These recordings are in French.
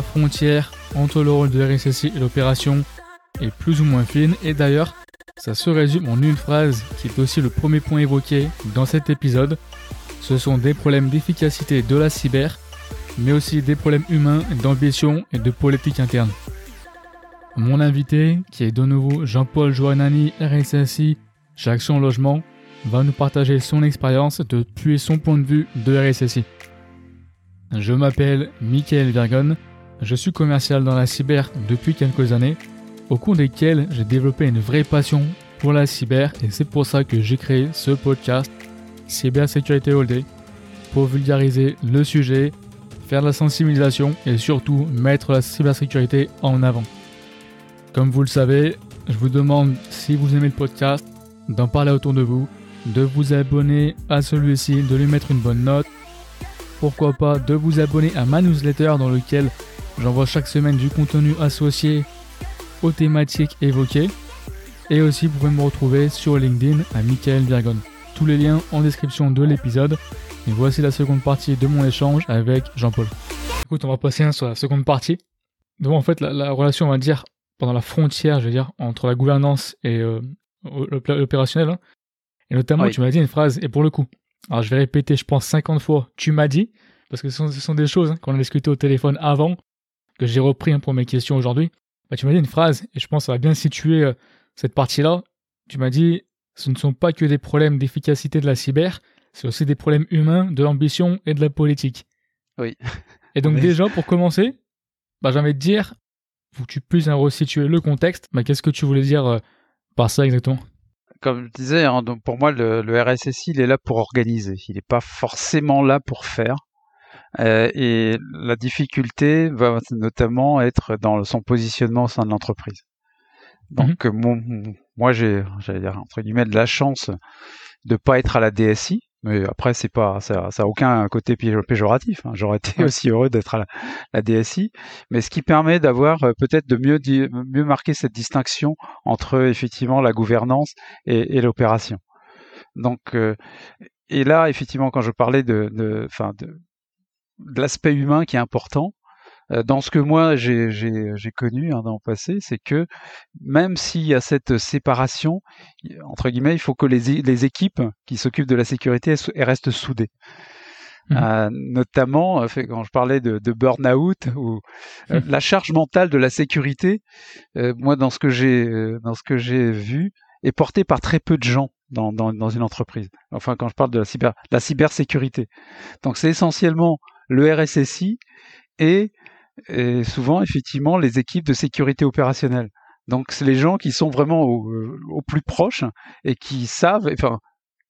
la frontière entre le rôle de RSSI et l'opération est plus ou moins fine et d'ailleurs ça se résume en une phrase qui est aussi le premier point évoqué dans cet épisode. Ce sont des problèmes d'efficacité de la cyber, mais aussi des problèmes humains, d'ambition et de politique interne. Mon invité, qui est de nouveau Jean-Paul Joannani, RSSI chez Logement, va nous partager son expérience depuis son point de vue de RSSI. Je m'appelle Michael Vergon, je suis commercial dans la cyber depuis quelques années au cours desquels j'ai développé une vraie passion pour la cyber et c'est pour ça que j'ai créé ce podcast Cybersécurité All Day pour vulgariser le sujet, faire de la sensibilisation et surtout mettre la cybersécurité en avant. Comme vous le savez, je vous demande si vous aimez le podcast d'en parler autour de vous, de vous abonner à celui-ci, de lui mettre une bonne note. Pourquoi pas de vous abonner à ma newsletter dans lequel j'envoie chaque semaine du contenu associé aux thématiques évoquées. Et aussi, vous pouvez me retrouver sur LinkedIn à Michael Virgon. Tous les liens en description de l'épisode. Et voici la seconde partie de mon échange avec Jean-Paul. Écoute, on va passer sur la seconde partie. Donc en fait, la, relation, on va dire, pendant la frontière, je veux dire, entre la gouvernance et euh, l'opérationnel. Hein. Et notamment, tu m'as dit une phrase, et pour le coup, alors je vais répéter, je pense 50 fois, tu m'as dit, parce que ce sont, des choses hein, qu'on a discuté au téléphone avant, que j'ai repris hein, pour mes questions aujourd'hui. Bah, tu m'as dit une phrase, et je pense que ça va bien situer euh, cette partie-là. Tu m'as dit, ce ne sont pas que des problèmes d'efficacité de la cyber, c'est aussi des problèmes humains, de l'ambition et de la politique. Oui. Et donc déjà, pour commencer, bah, j'ai envie de dire, faut que tu puisses resituer le contexte. Bah, Qu'est-ce que tu voulais dire euh, par ça exactement? Comme je disais, hein, donc pour moi, le, le, RSSI, il est là pour organiser. Il n'est pas forcément là pour faire. Euh, et la difficulté va notamment être dans son positionnement au sein de l'entreprise. Donc mhm. moi j'ai, j'allais dire entre guillemets de la chance de pas être à la DSI, mais après c'est pas ça, ça a aucun côté péjoratif. Hein. J'aurais été aussi heureux d'être à la, DSI, mais ce qui permet d'avoir euh, peut-être de mieux mieux marquer cette distinction entre effectivement la gouvernance et, et l'opération. Donc euh, et là effectivement quand je parlais de, de, enfin de de l'aspect humain qui est important. Euh, dans ce que moi j'ai connu hein, dans le passé, c'est que même s'il y a cette séparation, entre guillemets, il faut que les, les équipes qui s'occupent de la sécurité elles, restent soudées. Mmh. Euh, notamment, euh, quand je parlais de, de burn-out ou mmh. la charge mentale de la sécurité, moi dans ce que j'ai dans ce que j'ai vu, est portée par très peu de gens dans, dans, dans, une entreprise. Enfin, quand je parle de la cyber, la cybersécurité. Donc, c'est essentiellement le RSSI et, souvent effectivement les équipes de sécurité opérationnelle. Donc c'est les gens qui sont vraiment au, euh, plus proche et qui savent, enfin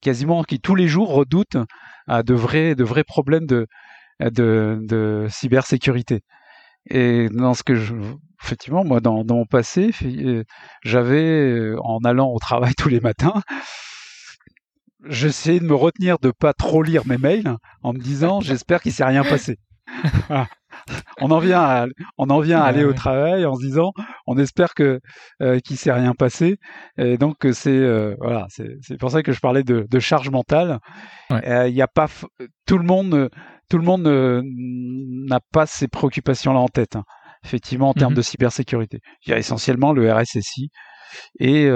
quasiment qui tous les jours redoutent à de vrais, de vrais problèmes de, de, de cybersécurité. Et dans ce que je, effectivement, moi, dans, mon passé, euh, j'avais, euh, en allant au travail tous les matins, j'essayais de me retenir de pas trop lire mes mails en me disant j'espère qu'il s'est rien passé. on en vient à, on en vient à aller au travail en se disant on espère que euh, qu'il s'est rien passé. Et donc c'est euh, voilà c'est pour ça que je parlais de, de charge mentale. Euh, il y a pas tout le monde tout le monde n'a pas ces préoccupations là en tête hein. effectivement en termes mmh de cybersécurité. Il y a essentiellement le RSSI et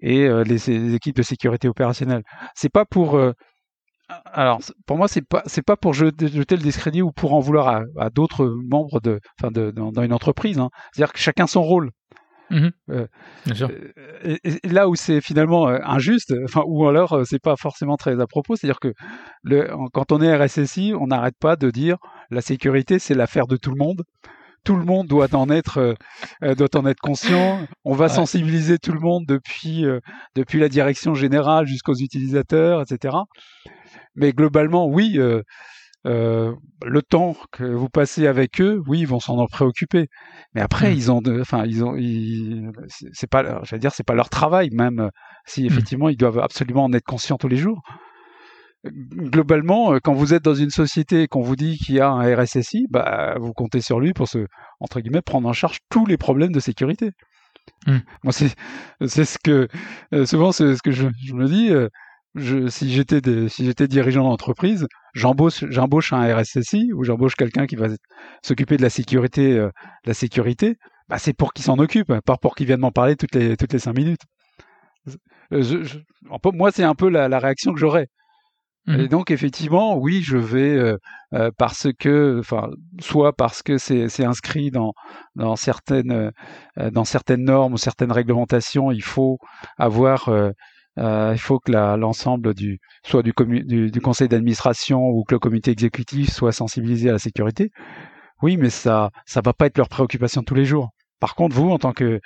et euh, les, équipes de sécurité opérationnelle. C'est pas pour euh, alors pour moi c'est pas c'est pas pour jeter, le discrédit ou pour en vouloir à, d'autres membres de enfin de, dans, une entreprise. Hein. C'est-à-dire que chacun son rôle. Mmh euh, Bien sûr. Et, là où c'est finalement injuste, enfin ou alors c'est pas forcément très à propos, c'est-à-dire que le, quand on est RSSI, on n'arrête pas de dire la sécurité c'est l'affaire de tout le monde tout le monde doit en être euh, euh, doit en être conscient. On va sensibiliser tout le monde depuis euh, depuis la direction générale jusqu'aux utilisateurs, etc. Mais globalement, oui, le temps que vous passez avec eux, oui, ils vont s'en en préoccuper. Mais après, mmh. ils ont, enfin, ils ont, c'est pas, j'allais dire, c'est pas leur travail, même si mmh. effectivement ils doivent absolument en être conscients tous les jours globalement, euh, quand vous êtes dans une société et qu'on vous dit qu'il y a un RSSI, bah, vous comptez sur lui pour se, entre guillemets, prendre en charge tous les problèmes de sécurité. Hmm. Moi, c'est, c'est ce que, euh, souvent, c'est ce que je, me dis. Euh, je, si j'étais si j'étais dirigeant d'entreprise, j'embauche j'embauche un RSSI ou j'embauche quelqu'un qui va s'occuper de la sécurité euh, la sécurité, bah c'est pour qu'il s'en occupe, pas pour qu'il vienne m'en parler toutes les toutes les cinq minutes. Je, moi, c'est un peu la, la réaction que j'aurais. Mmh Et donc effectivement, oui, je vais euh, euh, parce que, enfin, soit parce que c'est inscrit dans dans certaines euh, dans certaines normes ou certaines réglementations, il faut avoir, il faut que l'ensemble du soit du, du, du conseil d'administration ou que le comité exécutif soit sensibilisé à la sécurité. Oui, mais ça ça va pas être leur préoccupation tous les jours. Par contre, vous, en tant que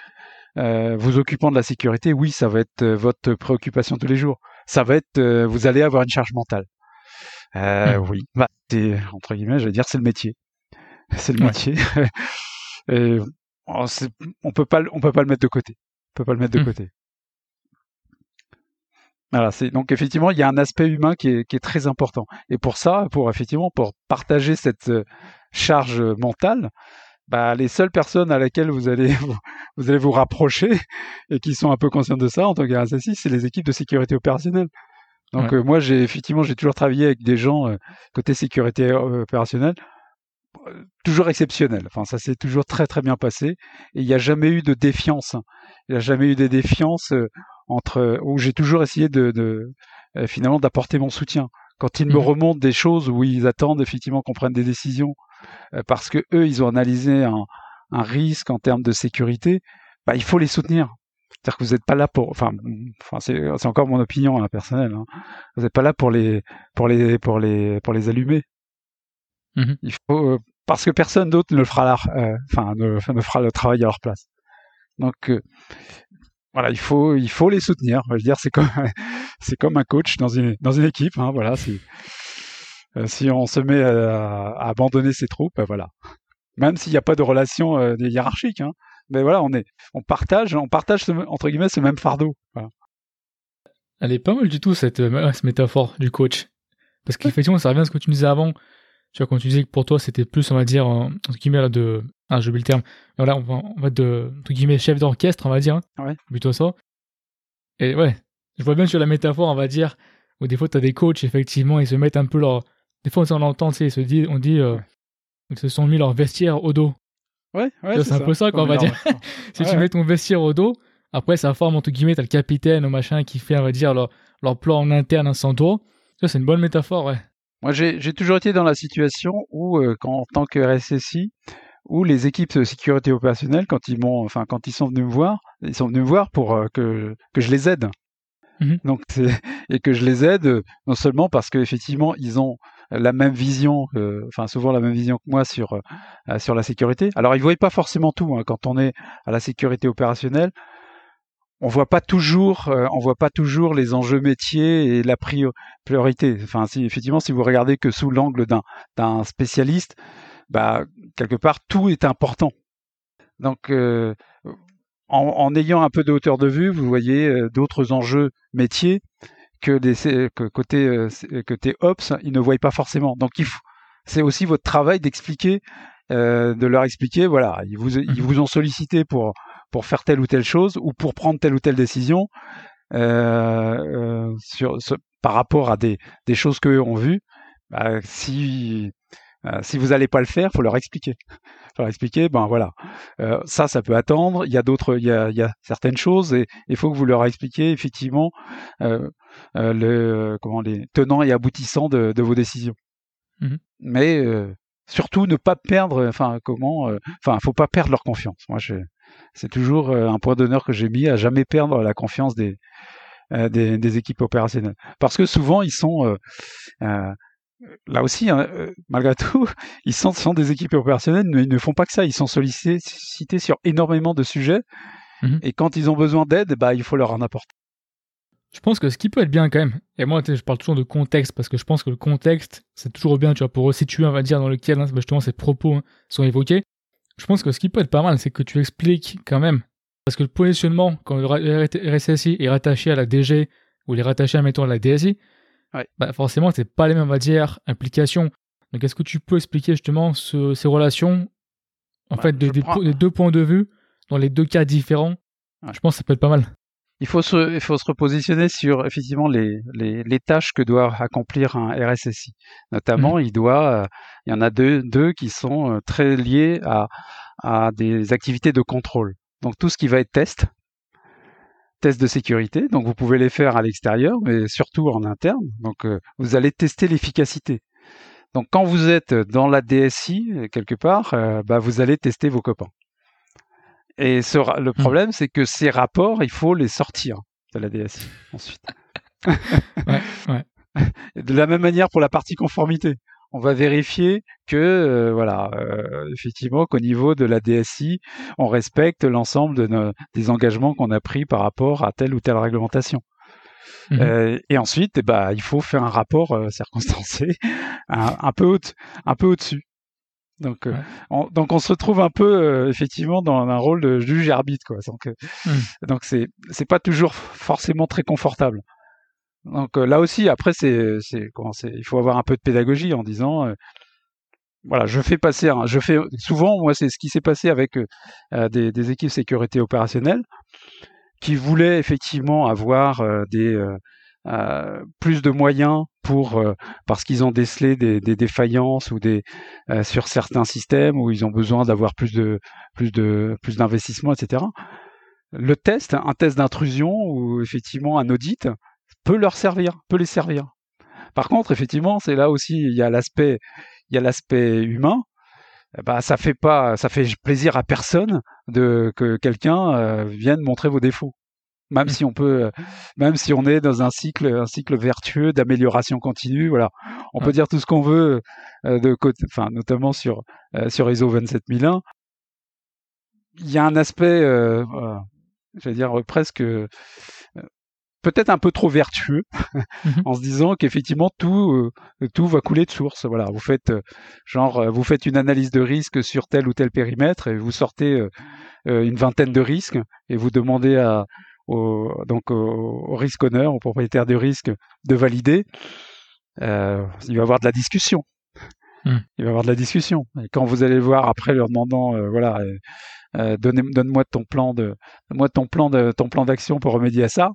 vous occupant de la sécurité, oui, ça va être votre préoccupation tous les jours ça va être, euh, vous allez avoir une charge mentale. Euh, hmm. Oui, bah, entre guillemets, je vais dire, c'est le métier. C'est le métier. Et oh, on peut pas, on peut pas le mettre de côté. On peut pas le mettre de hmm. côté. Voilà, c'est donc effectivement il y a un aspect humain qui est, qui est, très important. Et pour ça, pour effectivement pour partager cette euh, charge mentale, bah, les seules personnes à laquelle vous allez vous allez vous rapprocher et qui sont un peu conscientes de ça en tant qu'RSSI, c'est les équipes de sécurité opérationnelle. Donc euh, moi j'ai effectivement j'ai toujours travaillé avec des gens euh, côté sécurité euh, opérationnelle toujours exceptionnel. Enfin ça s'est toujours très très bien passé et il n'y a jamais eu de défiance. Il n'y a jamais eu de défiance entre où j'ai toujours essayé de, de finalement d'apporter mon soutien. Quand ils me mmh remontent des choses où ils attendent effectivement qu'on prenne des décisions euh, parce que eux, ils ont analysé un, un risque en termes de sécurité, bah, il faut les soutenir. C'est-à-dire que vous n'êtes pas là pour, enfin, enfin c'est encore mon opinion hein, personnelle. Hein. Vous n'êtes pas là pour les, pour les, pour les, pour les allumer. Mmh il faut, euh, parce que personne d'autre ne le fera, euh, enfin, ne, ne, fera le travail à leur place. Donc, voilà, il faut, il faut les soutenir. Je veux dire, c'est comme, c'est comme un coach dans une, dans une équipe. Hein, voilà, c'est euh, si on se met à, abandonner ses troupes, ben voilà. Même s'il n'y a pas de relation euh, hiérarchique, hein. mais voilà, on est, on partage, on partage entre guillemets ce même fardeau. Elle est pas mal du tout cette, euh, métaphore du coach, parce qu'effectivement, ça revient à ce que tu disais avant. Tu vois, quand tu disais que pour toi, c'était plus, on va dire, entre guillemets, là, de, ah, j'ai oublié le terme. Voilà, on va, on va de, entre guillemets, chef d'orchestre, on va dire. Hein, ouais. Plutôt ça. Et ouais, je vois bien sur la métaphore, on va dire, où des fois, tu as des coachs, effectivement, ils se mettent un peu leur, des fois, on entend, tu sais, se dit, on dit, euh, ils se sont mis leur vestiaire au dos. Ouais, ouais. C'est un peu ça, qu'on va dire. si tu mets ton vestiaire au dos, après, ça forme, entre guillemets, t'as le capitaine ou machin qui fait, on va dire, leur, leur plan en interne sans toi. Ça, c'est une bonne métaphore, ouais. Moi, j'ai toujours été dans la situation où, euh, quand, en tant que RSSI, où les équipes de sécurité opérationnelle, quand ils m'ont, enfin, quand ils sont venus me voir, ils sont venus me voir pour euh, que, que je les aide. Mmh Donc, et que je les aide non seulement parce qu'effectivement, ils ont la même vision, enfin souvent la même vision que moi sur euh, sur la sécurité. Alors ils voient pas forcément tout hein. quand on est à la sécurité opérationnelle. On voit pas toujours, euh, on voit pas toujours les enjeux métiers et la priorité. Enfin, si effectivement, si vous regardez que sous l'angle d'un d'un spécialiste, bah quelque part tout est important. Donc euh, en, en, ayant un peu de hauteur de vue, vous voyez d'autres enjeux métiers que, des, que côté, euh, côté Ops, ils ne voient pas forcément. Donc c'est aussi votre travail d'expliquer, euh, de leur expliquer, voilà, ils vous, ils mmh vous ont sollicité pour, pour faire telle ou telle chose ou pour prendre telle ou telle décision euh, sur, par rapport à des, des choses qu'eux ont vues. Bah, si si vous n'allez pas le faire, faut leur expliquer. faut leur expliquer, ben voilà, euh, ça, ça peut attendre. Il y a d'autres, il y a, il y a certaines choses et il faut que vous leur expliquiez effectivement euh, euh, le, comment les tenants et aboutissants de, de vos décisions. Mmh Mais surtout ne pas perdre, enfin comment, enfin faut pas perdre leur confiance. Moi, c'est toujours un point d'honneur que j'ai mis à jamais perdre la confiance des, des, des, équipes opérationnelles. Parce que souvent, ils sont, euh, là aussi, hein, malgré tout, ils sont, sont, des équipes opérationnelles, mais ils ne font pas que ça. Ils sont sollicités sur énormément de sujets. Mmh et quand ils ont besoin d'aide, bah, il faut leur en apporter. Je pense que ce qui peut être bien quand même, et moi je parle toujours de contexte parce que je pense que le contexte c'est toujours bien, tu vois, pour resituer, on va dire, dans lequel hein, justement ces propos hein, sont évoqués. Je pense que ce qui peut être pas mal, c'est que tu expliques quand même, parce que le positionnement, quand le RSSI est rattaché à la DG ou il est rattaché, mettons, à la DSI, bah forcément, c'est pas les mêmes, on va dire, implications. Donc est-ce que tu peux expliquer justement ces relations, en bah, fait, des, deux points de vue, dans les deux cas différents? Je pense que ça peut être pas mal. Il faut se, il faut se repositionner sur effectivement les, les, les tâches que doit accomplir un RSSI. Notamment, mmh. il doit, il y en a deux, deux qui sont très liés à, à des activités de contrôle. Donc tout ce qui va être test, test de sécurité. Donc vous pouvez les faire à l'extérieur, mais surtout en interne. Donc vous allez tester l'efficacité. Donc quand vous êtes dans la DSI quelque part, bah, vous allez tester vos copains. Et le mmh. problème, c'est que ces rapports, il faut les sortir de la DSI ensuite. De la même manière pour la partie conformité. On va vérifier que, euh, voilà, euh, effectivement, qu'au niveau de la DSI, on respecte l'ensemble de des engagements qu'on a pris par rapport à telle ou telle réglementation. Mmh. Euh, et ensuite, eh ben, il faut faire un rapport circonstancé un, peu au un peu au-dessus. Donc, euh, on, donc on se retrouve un peu euh, effectivement dans un rôle de juge arbitre, quoi. Donc, euh, mmh. donc c'est c'est pas toujours forcément très confortable. Donc là aussi, après, c'est c'est comment c'est, il faut avoir un peu de pédagogie en disant, voilà, je fais passer, je fais souvent, moi, c'est ce qui s'est passé avec des, des équipes sécurité opérationnelle qui voulaient effectivement avoir des euh, plus de moyens pour euh, parce qu'ils ont décelé des, des, défaillances ou des euh, sur certains systèmes où ils ont besoin d'avoir plus de plus de plus d'investissement, etc. Le test, un test d'intrusion ou effectivement un audit peut leur servir, peut les servir. Par contre, effectivement, c'est là aussi il y a l'aspect il y a l'aspect humain. Bah, ça fait pas ça fait plaisir à personne de que quelqu'un vienne montrer vos défauts même si on peut, euh, même si on est dans un cycle, un cycle vertueux d'amélioration continue, voilà, on peut dire tout ce qu'on veut euh, de côté, enfin notamment sur euh, sur ISO 27001. Il y a un aspect, euh, je vais dire presque peut-être un peu trop vertueux en se disant qu'effectivement tout tout va couler de source. Voilà, vous faites genre vous faites une analyse de risque sur tel ou tel périmètre et vous sortez une vingtaine de risques et vous demandez à au, donc au, risque honneur, au propriétaire du risque, de valider, euh, il va y avoir de la discussion. Hmm. Il va y avoir de la discussion. Et quand vous allez le voir après, leur demandant, euh, voilà, euh, donne-moi ton plan de, moi ton plan de, ton plan d'action pour remédier à ça.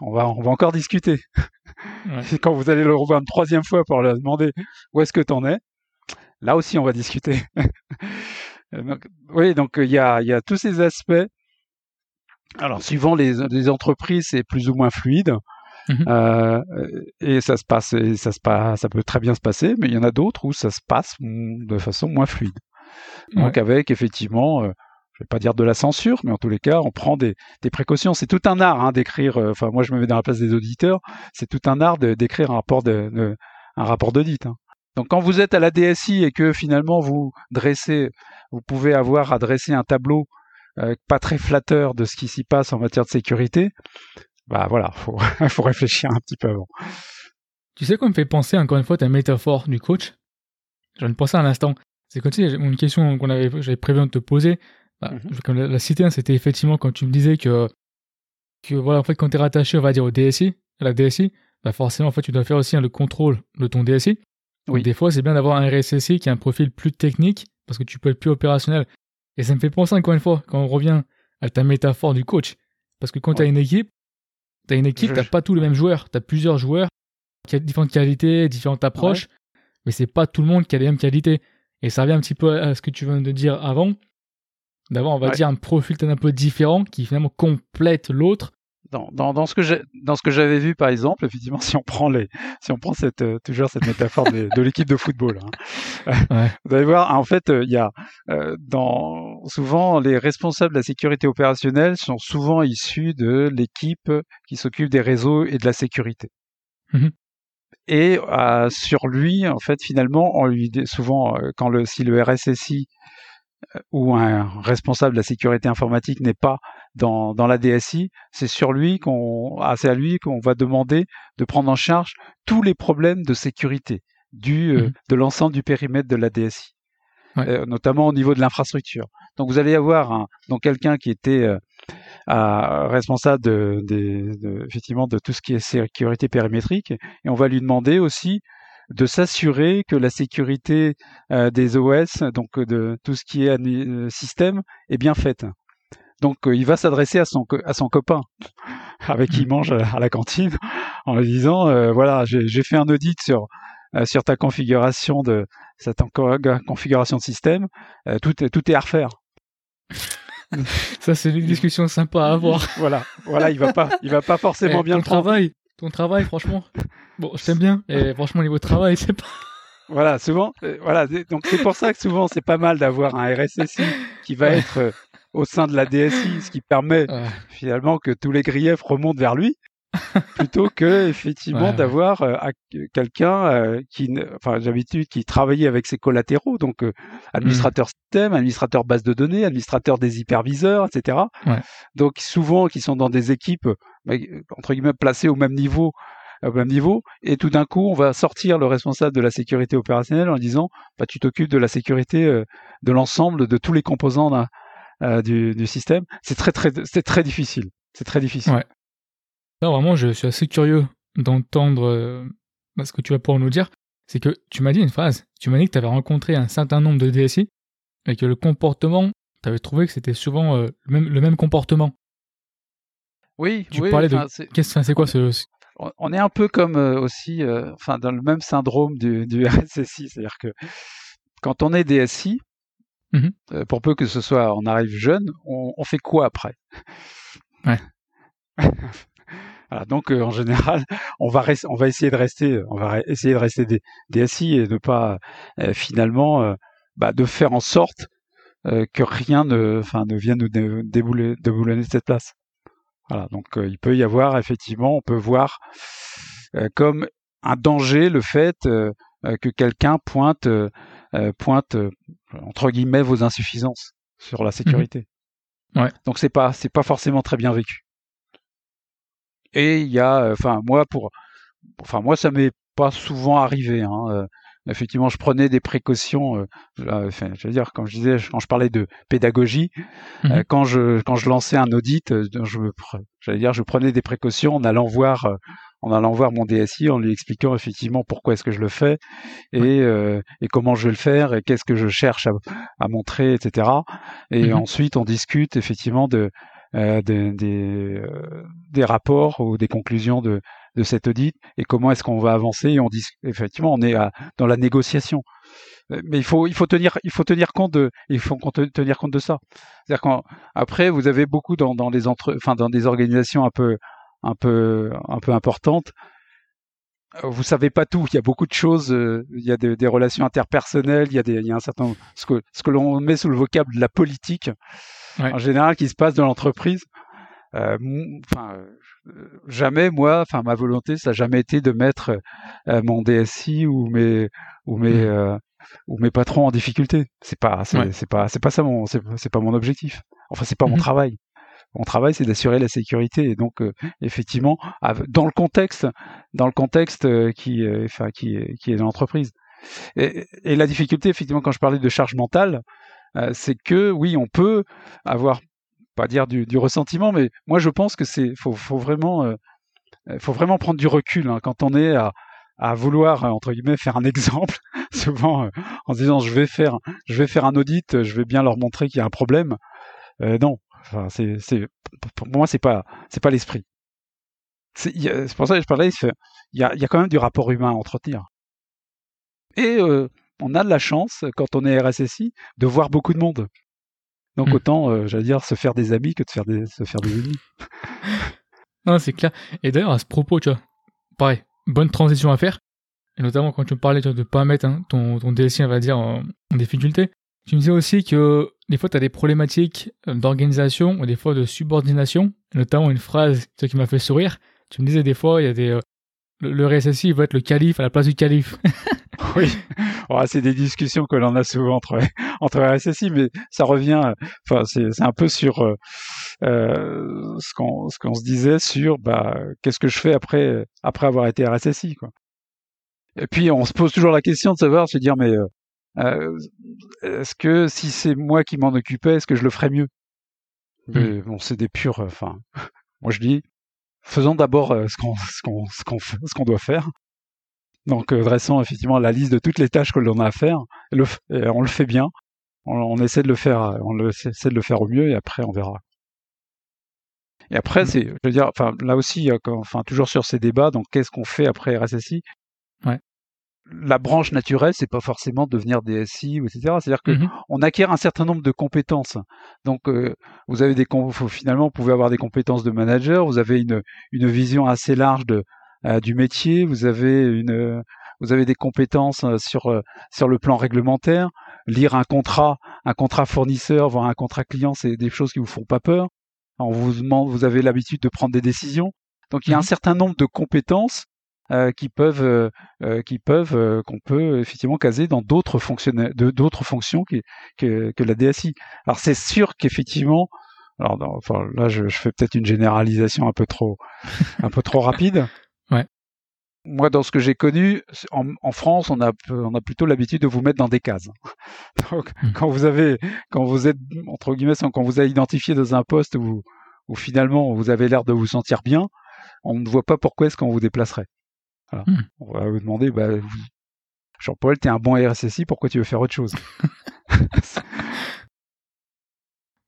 On va, on va encore discuter. Et quand vous allez le revoir une troisième fois pour leur demander où est-ce que t'en es, là aussi on va discuter. donc, oui, donc il y a, y a tous ces aspects alors, suivant les, les entreprises, c'est plus ou moins fluide. Mhm. Euh, et ça se passe, et ça se passe, ça peut très bien se passer, mais il y en a d'autres où ça se passe de façon moins fluide. Donc avec effectivement, euh, je vais pas dire de la censure, mais en tous les cas, on prend des, des précautions. C'est tout un art hein, d'écrire. Euh, enfin, moi, je me mets dans la place des auditeurs. C'est tout un art d'écrire un rapport de, de, un rapport d'audit. Hein. Donc, quand vous êtes à la DSI et que finalement vous dressez, vous pouvez avoir à dresser un tableau euh, pas très flatteur de ce qui s'y passe en matière de sécurité, bah voilà, faut, faut réfléchir un petit peu avant. Tu sais quoi me fait penser encore une fois ta métaphore du coach J'en ai pensé un instant. C'est comme si une question qu'on avait, j'avais prévu de te poser. Bah, mm-hmm. Comme la, citer, hein, c'était effectivement quand tu me disais que, que voilà, en fait, quand tu es rattaché, on va dire au DSI, à la DSI, bah forcément, en fait, tu dois faire aussi hein, le contrôle de ton DSI. oui. Des fois, c'est bien d'avoir un RSSI qui a un profil plus technique parce que tu peux être plus opérationnel. Et ça me fait penser encore une fois, quand on revient à ta métaphore du coach. Parce que quand tu as une équipe, tu as une équipe, tu pas tous les mêmes joueurs. Tu as plusieurs joueurs qui ont différentes qualités, différentes approches, mais c'est pas tout le monde qui a les mêmes qualités. Et ça revient un petit peu à ce que tu viens de dire avant, d'avoir, on va dire, un profil un peu différent qui finalement complète l'autre dans, dans, dans, ce que j'ai dans ce que j'avais vu par exemple effectivement si on prend les si on prend cette euh, toujours cette métaphore de, de l'équipe de football hein. ouais. vous allez voir en fait euh, il y a euh, dans souvent les responsables de la sécurité opérationnelle sont souvent issus de l'équipe qui s'occupe des réseaux et de la sécurité mmh et sur lui en fait finalement on lui souvent quand le si le RSSI ou un responsable de la sécurité informatique n'est pas dans, dans la DSI, c'est sur lui qu'on, ah, c'est à lui qu'on va demander de prendre en charge tous les problèmes de sécurité du, euh, mmh de l'ensemble du périmètre de la DSI, euh, notamment au niveau de l'infrastructure. Donc vous allez avoir un, donc quelqu'un qui était euh, responsable de, de, effectivement de tout ce qui est sécurité périmétrique, et on va lui demander aussi de s'assurer que la sécurité des OS, donc de tout ce qui est système, est bien faite. Donc il va s'adresser à son à son copain avec qui il mange à la cantine en lui disant voilà j'ai fait un audit sur sur ta configuration de cette configuration de système tout est tout est à refaire. Ça, c'est une discussion sympa à avoir. voilà, voilà, il va pas, il va pas forcément Eh, bien ton le prendre. travail, ton travail, franchement. Bon, je t'aime bien. Et franchement, niveau travail, c'est pas. Voilà, souvent, euh, voilà, donc c'est pour ça que souvent c'est pas mal d'avoir un RSSI qui va être euh, au sein de la DSI, ce qui permet finalement que tous les griefs remontent vers lui, plutôt que effectivement Ouais. d'avoir euh, quelqu'un euh, qui, enfin d'habitude qui travaillait avec ses collatéraux, donc euh, administrateur système, administrateur base de données, administrateur des hyperviseurs, etc. Ouais. Donc souvent qui sont dans des équipes entre guillemets placées au même niveau au même niveau, et tout d'un coup, on va sortir le responsable de la sécurité opérationnelle en disant, bah, tu t'occupes de la sécurité de l'ensemble de tous les composants d'un- euh, du, du système. C'est très très c'est très difficile. C'est très difficile. Ouais. Là, vraiment, je suis assez curieux d'entendre euh, bah, ce que tu vas pouvoir nous dire. C'est que tu m'as dit une phrase. Tu m'as dit que tu avais rencontré un certain nombre de DSI et que le comportement, tu avais trouvé que c'était souvent euh, le, même, le même comportement. Oui, Tu oui, parlais de- c'est- c'est quoi ce. ce- on- on est un peu comme euh, aussi, euh, enfin, dans le même syndrome du, du RSSI, c'est-à-dire que quand on est DSI, Mhm. euh, pour peu que ce soit, on arrive jeune, on, on fait quoi après? Ouais. Voilà, donc euh, en général, on va res- on va essayer de rester, on va essayer de rester des DSI et ne pas euh, finalement, euh, bah, de faire en sorte euh, que rien ne, enfin, ne vienne nous dé- débouler, déboulonner de cette place. Voilà, donc euh, il peut y avoir effectivement, on peut voir euh, comme un danger le fait euh, euh, que quelqu'un pointe, euh, pointe euh, entre guillemets vos insuffisances sur la sécurité. Ouais. Donc c'est pas, c'est pas forcément très bien vécu. Et il y a, euh, enfin moi pour, enfin moi ça m'est pas souvent arrivé. Hein, euh, effectivement, je prenais des précautions. euh, enfin, je veux dire, quand je disais, quand je parlais de pédagogie, Mhm. euh, quand je quand je lançais un audit, je j'allais dire, je prenais des précautions en allant voir, euh, en allant voir mon DSI, en lui expliquant effectivement pourquoi est-ce que je le fais et euh, et comment je vais le faire et qu'est-ce que je cherche à, à montrer, etc. Et Mhm. ensuite, on discute effectivement de euh, des, des, euh, des rapports ou des conclusions de, de cet audit et comment est-ce qu'on va avancer et on dit effectivement on est à- dans la négociation Euh, mais il faut il faut tenir il faut tenir compte de il faut tenir compte de ça c'est-à-dire qu'après vous avez beaucoup dans, dans les entre enfin dans des organisations un peu un peu un peu importantes euh, vous savez pas tout. Il y a beaucoup de choses. euh, Il y a des, des relations interpersonnelles. Il y a des, il y a un certain ce que ce que l'on met sous le vocable de la politique Ouais. en général qui se passe dans l'entreprise. Euh, Enfin, jamais moi, enfin ma volonté, ça n'a jamais été de mettre euh, mon DSI ou mes ou mes euh, ou mes patrons en difficulté. C'est pas c'est Ouais. pas c'est pas ça mon c'est c'est pas mon objectif. Enfin, c'est pas mon Mhm. travail. Mon travail, c'est d'assurer la sécurité. Et donc, euh, effectivement, dans le contexte, dans le contexte euh, qui, euh, enfin, qui, est- l'entreprise. Et, la difficulté, effectivement, quand je parlais de charge mentale, c'est que oui, on peut avoir, pas dire du, ressentiment, mais moi, je pense que c'est, faut, faut vraiment, faut vraiment prendre du recul hein, quand on est à, vouloir entre guillemets faire un exemple, souvent en se disant je vais faire, je vais faire un audit, je vais bien leur montrer qu'il y a un problème. Non, enfin, c'est, c'est, pour moi, c'est pas, c'est pas l'esprit. C'est pour ça que je parlais, il y a, il y a quand même du rapport humain à entretenir. Et euh, on a de la chance, quand on est RSSI, de voir beaucoup de monde. Donc Hmm. autant, euh, j'allais dire, se faire des amis que de faire des, se faire des ennemis. Non, c'est clair. Et d'ailleurs, à ce propos, tu vois, pareil, bonne transition à faire. Et notamment quand tu me parlais tu vois, de pas mettre hein, ton, ton DSI, on va dire, en, en difficulté. Tu me disais aussi que des fois, tu as des problématiques euh, d'organisation ou des fois de subordination. Notamment une phrase qui m'a fait sourire. Tu me disais des fois, il y a des. euh, le, le RSSI va être le calife à la place du calife. Oui, Oh, c'est des discussions que l'on a souvent entre entre RSSI, mais ça revient. Enfin, c'est c'est un peu sur euh, euh, ce qu'on qu'on se disait sur bah qu'est-ce que je fais après après avoir été RSSI quoi. Et puis on se pose toujours la question de savoir, se dire mais euh, euh, est-ce que si c'est moi qui m'en occupais, est-ce que je le ferais mieux? Mais Bon, c'est des purs. euh, Enfin, moi je dis faisons d'abord euh, ce qu'on ce qu'on ce qu'on ce qu'on doit faire. Donc, euh, dressons effectivement la liste de toutes les tâches que l'on a à faire. Le et on le fait bien. On, on essaie de le faire, on le- essaie de le faire au mieux et après on verra. Et après, c'est, je veux dire, enfin, là aussi, enfin, toujours sur ces débats, donc qu'est-ce qu'on fait après RSSI. La branche naturelle, c'est pas forcément devenir DSI, etc. C'est-à-dire que mm-hmm. on acquiert un certain nombre de compétences. Donc, euh, vous avez des, finalement, vous pouvez avoir des compétences de manager, vous avez une, une vision assez large de, euh, du métier, vous avez une, vous avez des compétences euh, sur sur le plan réglementaire. Lire un contrat, un contrat fournisseur, voire un contrat client, c'est des choses qui vous font pas peur on vous demande, vous avez l'habitude de prendre des décisions. Donc il y a un mhm. certain nombre de compétences euh, qui peuvent, euh, euh, qui peuvent, qu'on peut effectivement caser dans d'autres fonctions, d'autres fonctions que, que, la DSI. Alors c'est sûr qu'effectivement, alors enfin, là je, fais peut-être une généralisation un peu trop, un peu trop rapide. Ouais. Moi, dans ce que j'ai connu, en, France, on a, on a plutôt l'habitude de vous mettre dans des cases. Donc, hmm. quand vous avez, quand vous êtes, entre guillemets, quand vous avez identifié dans un poste où, où finalement vous avez l'air de vous sentir bien, on ne voit pas pourquoi est-ce qu'on vous déplacerait. Voilà. Hmm. On va vous demander, bah, Jean-Paul, t'es un bon RSSI, pourquoi tu veux faire autre chose?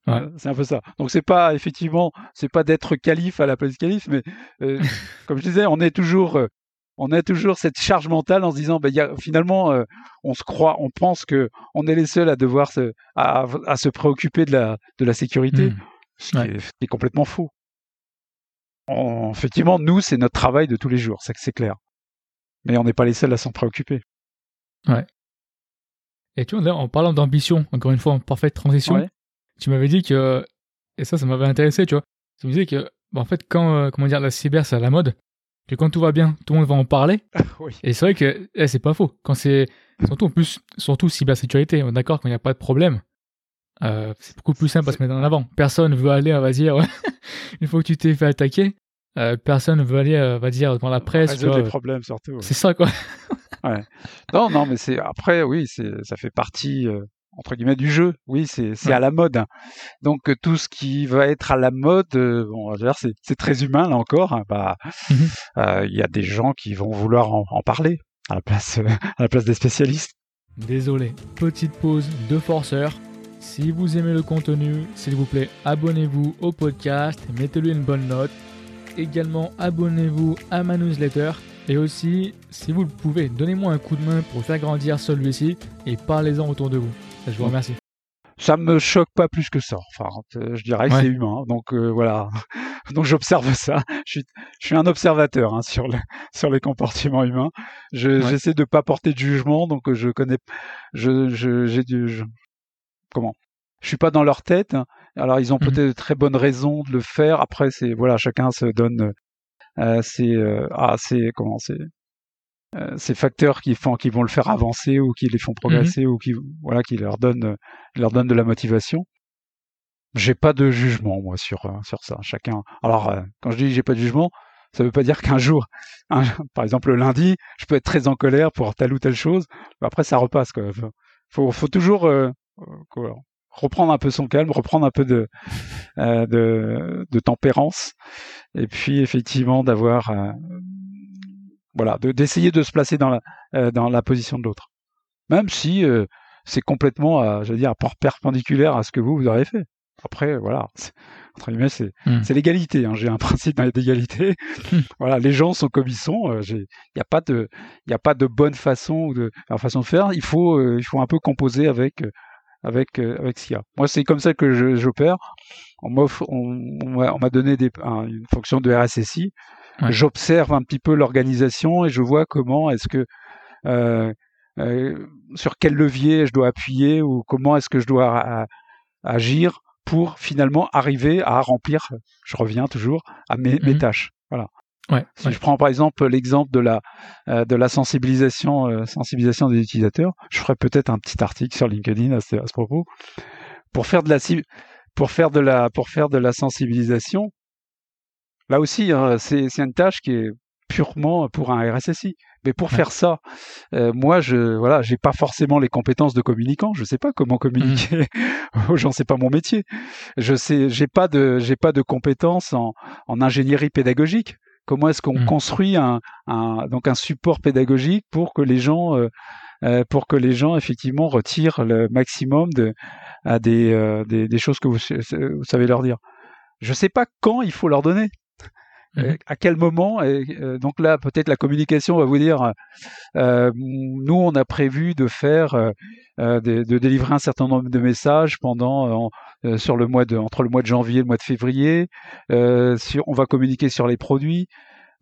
Ouais. C'est un peu ça. Donc c'est pas effectivement, c'est pas d'être calife à la place calife, mais euh, comme je disais, on est toujours euh, on a toujours cette charge mentale en se disant, ben, y a, finalement, euh, on se croit, on pense que on est les seuls à devoir se, à, se préoccuper de la, de la sécurité, mmh. ce, qui est, complètement faux. effectivement, nous, c'est notre travail de tous les jours, c'est clair. Mais on n'est pas les seuls à s'en préoccuper. Ouais. Et tu vois, en parlant d'ambition, encore une fois, en parfaite transition, tu m'avais dit que, et ça, ça m'avait intéressé, tu vois, tu me disais que, bah, en fait, quand, euh, comment dire, la cyber, c'est à la mode, que quand tout va bien, tout le monde va en parler. Et c'est vrai que eh, c'est pas faux. Quand c'est surtout en plus, surtout cybersécurité, on est d'accord quand il n'y a pas de problème. Euh, c'est beaucoup plus simple à se mettre en avant. Personne veut aller, on va dire, une fois que tu t'es fait attaquer, euh, personne veut aller, on va dire, dans la presse. Résoudre les problèmes surtout. C'est ça, quoi. ouais. Non, non, mais c'est après, oui, c'est ça fait partie. Euh, entre guillemets du jeu. Oui, c'est c'est à la mode. Donc euh, tout ce qui va être à la mode, euh, bon, c'est c'est très humain là encore. Hein, bah, euh, il y a des gens qui vont vouloir en, parler à la place à la place des spécialistes. Désolé, petite pause de forceur. Si vous aimez le contenu, s'il vous plaît, abonnez-vous au podcast, mettez-lui une bonne note. Également, abonnez-vous à ma newsletter et aussi, si vous le pouvez, donnez-moi un coup de main pour faire grandir celui-ci et parlez-en autour de vous. Je vous remercie. Ça me choque pas plus que ça. Enfin, euh, je dirais que c'est humain. Donc euh, voilà. Donc j'observe ça. Je suis, je suis un observateur hein, sur le, sur les comportements humains. Je, J'essaie de pas porter de jugement. Donc je connais. Je, je, du. comment? Je suis pas dans leur tête. Alors ils ont mmh peut-être de très bonnes raisons de le faire. Après c'est voilà, chacun se donne. Euh, c'est euh, ah c'est comment c'est euh, ces facteurs qui font qui vont le faire avancer ou qui les font progresser mhm. ou qui voilà qui leur donnent leur donnent de la motivation j'ai pas de jugement moi sur euh, sur ça chacun alors euh, quand je dis j'ai pas de jugement ça veut pas dire qu'un jour par exemple le lundi je peux être très en colère pour telle ou telle chose mais après ça repasse quoi faut faut toujours reprendre un peu son calme reprendre un peu de de, de tempérance et puis effectivement d'avoir voilà, d'essayer de, se placer dans la, euh, dans la position de l'autre. Même si euh, c'est complètement, euh, je veux dire, perpendiculaire à ce que vous, vous aurez fait. Après, voilà, entre guillemets, c'est hmm. l'égalité. Hein. J'ai un principe d'égalité. Voilà, les gens sont comme ils sont. Il n'y a pas de, il a pas de bonne façon ou de façon de faire. Il faut, il faut un peu composer avec, avec, avec ce qu'il y a. Moi, c'est comme ça que j'opère. On m'a donné des, une fonction de RSSI j'observe un petit peu l'organisation et je vois comment est-ce que euh, euh, sur quel levier je dois appuyer ou comment est-ce que je dois agir pour finalement arriver à remplir, je reviens toujours, à mes, mes mmh tâches. Voilà. Ouais, si je prends par exemple l'exemple de la euh, de la sensibilisation euh, sensibilisation des utilisateurs, je ferai peut-être un petit article sur LinkedIn à ce, à ce, propos pour faire de la pour faire de la pour faire de la sensibilisation. Là aussi, hein, c'est une tâche qui est purement pour un RSSI. Mais pour faire ça, euh, moi, je voilà, j'ai pas forcément les compétences de communicant. Je sais pas comment communiquer aux gens. C'est pas mon métier. Je sais, j'ai pas de j'ai pas de compétences en, en ingénierie pédagogique. Comment est-ce qu'on mmh. construit un, un, donc un support pédagogique pour que les gens euh, euh, pour que les gens effectivement retirent le maximum de à des, des, des choses que vous, vous savez leur dire. je sais pas quand il faut leur donner. Mhm. À quel moment et, euh, Donc là, peut-être la communication va vous dire, euh, nous, on a prévu de faire, euh, euh, de, de délivrer un certain nombre de messages pendant euh, sur le mois de, entre le mois de janvier et le mois de février. Euh, sur, on va communiquer sur les produits.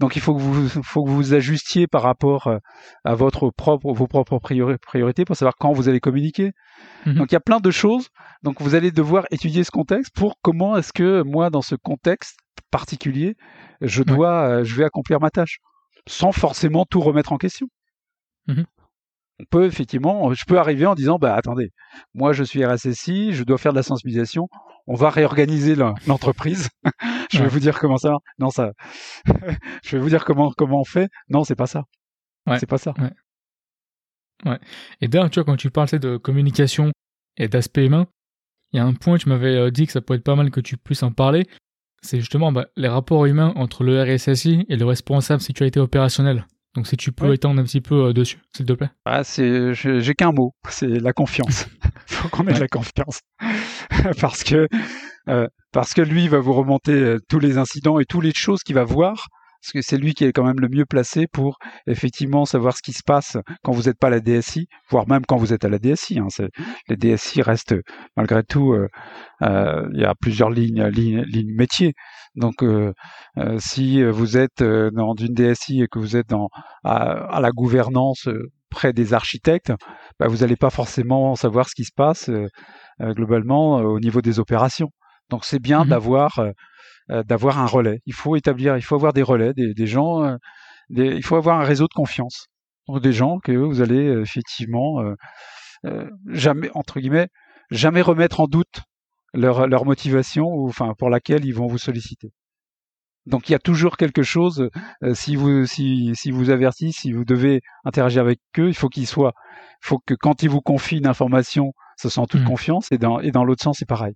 Donc il faut que vous, faut que vous vous ajustiez par rapport euh, à votre propre, vos propres priori- priorités pour savoir quand vous allez communiquer. Mhm. Donc il y a plein de choses. Donc vous allez devoir étudier ce contexte pour comment est-ce que moi dans ce contexte particulier, je dois, euh, je vais accomplir ma tâche sans forcément tout remettre en question. Mhm. On peut effectivement, je peux arriver en disant bah attendez, moi je suis RSSI, je dois faire de la sensibilisation, on va réorganiser l'entreprise. je vais Ouais. vous dire comment ça. Non ça, je vais vous dire comment comment on fait. Non c'est pas ça. Ouais. C'est pas ça. Et d'ailleurs, tu vois, quand tu parles de communication et d'aspect humain, il y a un point, tu m'avais euh, dit que ça pourrait être pas mal que tu puisses en parler. C'est justement bah, les rapports humains entre le RSSI et le responsable sécurité opérationnelle. Donc si tu peux Ouais. étendre un petit peu euh, dessus, s'il te plaît. Ah, c'est, j'ai qu'un mot, c'est la confiance. faut qu'on ait Ouais. la confiance, parce que euh, parce que lui va vous remonter euh, tous les incidents et toutes les choses qu'il va voir, parce que c'est lui qui est quand même le mieux placé pour effectivement savoir ce qui se passe quand vous n'êtes pas à la DSI, voire même quand vous êtes à la DSI. Hein, les DSI restent malgré tout, euh, euh, il y a plusieurs lignes, lignes, lignes métiers. Donc, euh, si vous êtes dans une DSI et que vous êtes dans à, à la gouvernance près des architectes, bah, vous n'allez pas forcément savoir ce qui se passe globalement au niveau des opérations. Donc, c'est bien Mhm. d'avoir d'avoir un relais. Il faut établir, il faut avoir des relais, des, des gens, euh, des- il faut avoir un réseau de confiance. Donc, des gens que vous allez euh, effectivement euh, euh, jamais entre guillemets jamais remettre en doute leur, leur motivation ou enfin pour laquelle ils vont vous solliciter. Donc il y a toujours quelque chose euh, si vous si si vous avertissent, si vous devez interagir avec eux, il faut qu'ils soient il faut que quand ils vous confient une information, ce soit en toute Mhm. confiance et dans et dans l'autre sens c'est pareil.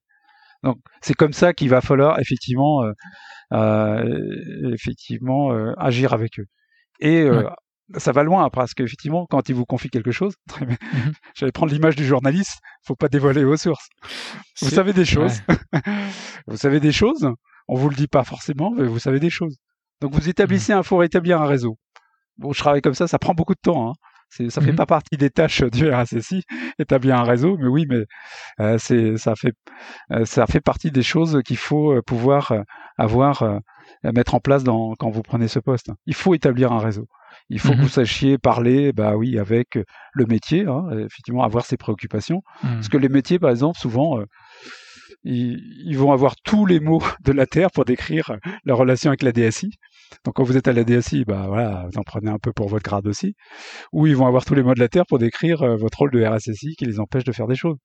Donc c'est comme ça qu'il va falloir effectivement euh, euh, effectivement euh, agir avec eux. Et euh, ça va loin parce qu'effectivement quand ils vous confient quelque chose, Mhm. j'allais prendre l'image du journaliste, faut pas dévoiler vos sources. Vous savez des choses. Ouais. vous savez des choses. On vous le dit pas forcément, mais vous savez des choses. Donc vous établissez un, faut établir un réseau. Bon, je travaille comme ça, ça prend beaucoup de temps. Hein. Ça fait Mhm. pas partie des tâches du RSSI, établir un réseau, mais oui, mais euh, c'est, ça fait, euh, ça fait partie des choses qu'il faut euh, pouvoir avoir, mettre en place dans, quand vous prenez ce poste. Il faut établir un réseau. Il faut Mhm. que vous sachiez parler, bah oui, avec le métier, hein, effectivement, avoir ses préoccupations. Mhm. Parce que les métiers, par exemple, souvent, ils, vont avoir tous les mots de la Terre pour décrire leur relation avec la DSI. Donc quand vous êtes à la DSI, bah voilà, vous en prenez un peu pour votre grade aussi. Ou ils vont avoir tous les mots de la Terre pour décrire euh, votre rôle de RSSI qui les empêche de faire des choses.